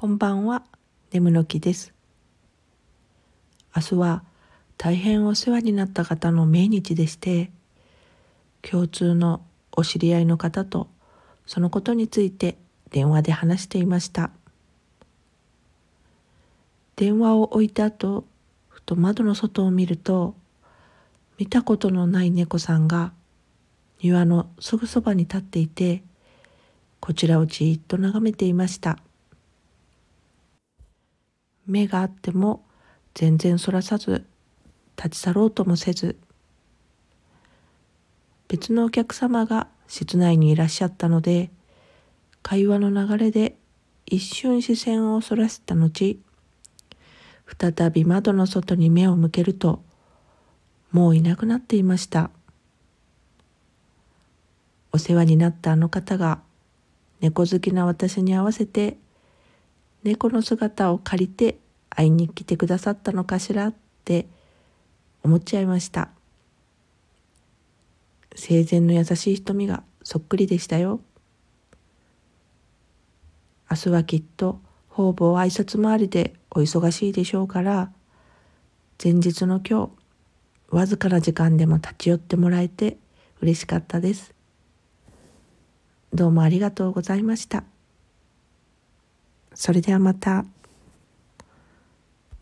こんばんは、眠の木です。明日は大変お世話になった方の命日でして、共通のお知り合いの方とそのことについて電話で話していました。電話を置いた後、ふと窓の外を見ると、見たことのない猫さんが庭のすぐそばに立っていて、こちらをじーっと眺めていました。目があっても全然そらさず立ち去ろうともせず別のお客様が室内にいらっしゃったので会話の流れで一瞬視線をそらした後再び窓の外に目を向けるともういなくなっていました。お世話になったあの方が猫好きな私に合わせて猫の姿を借りて会いに来てくださったのかしらって思っちゃいました。生前の優しい瞳がそっくりでしたよ。明日はきっと方々挨拶回りでお忙しいでしょうから前日の今日わずかな時間でも立ち寄ってもらえて嬉しかったです。どうもありがとうございました。それではまた。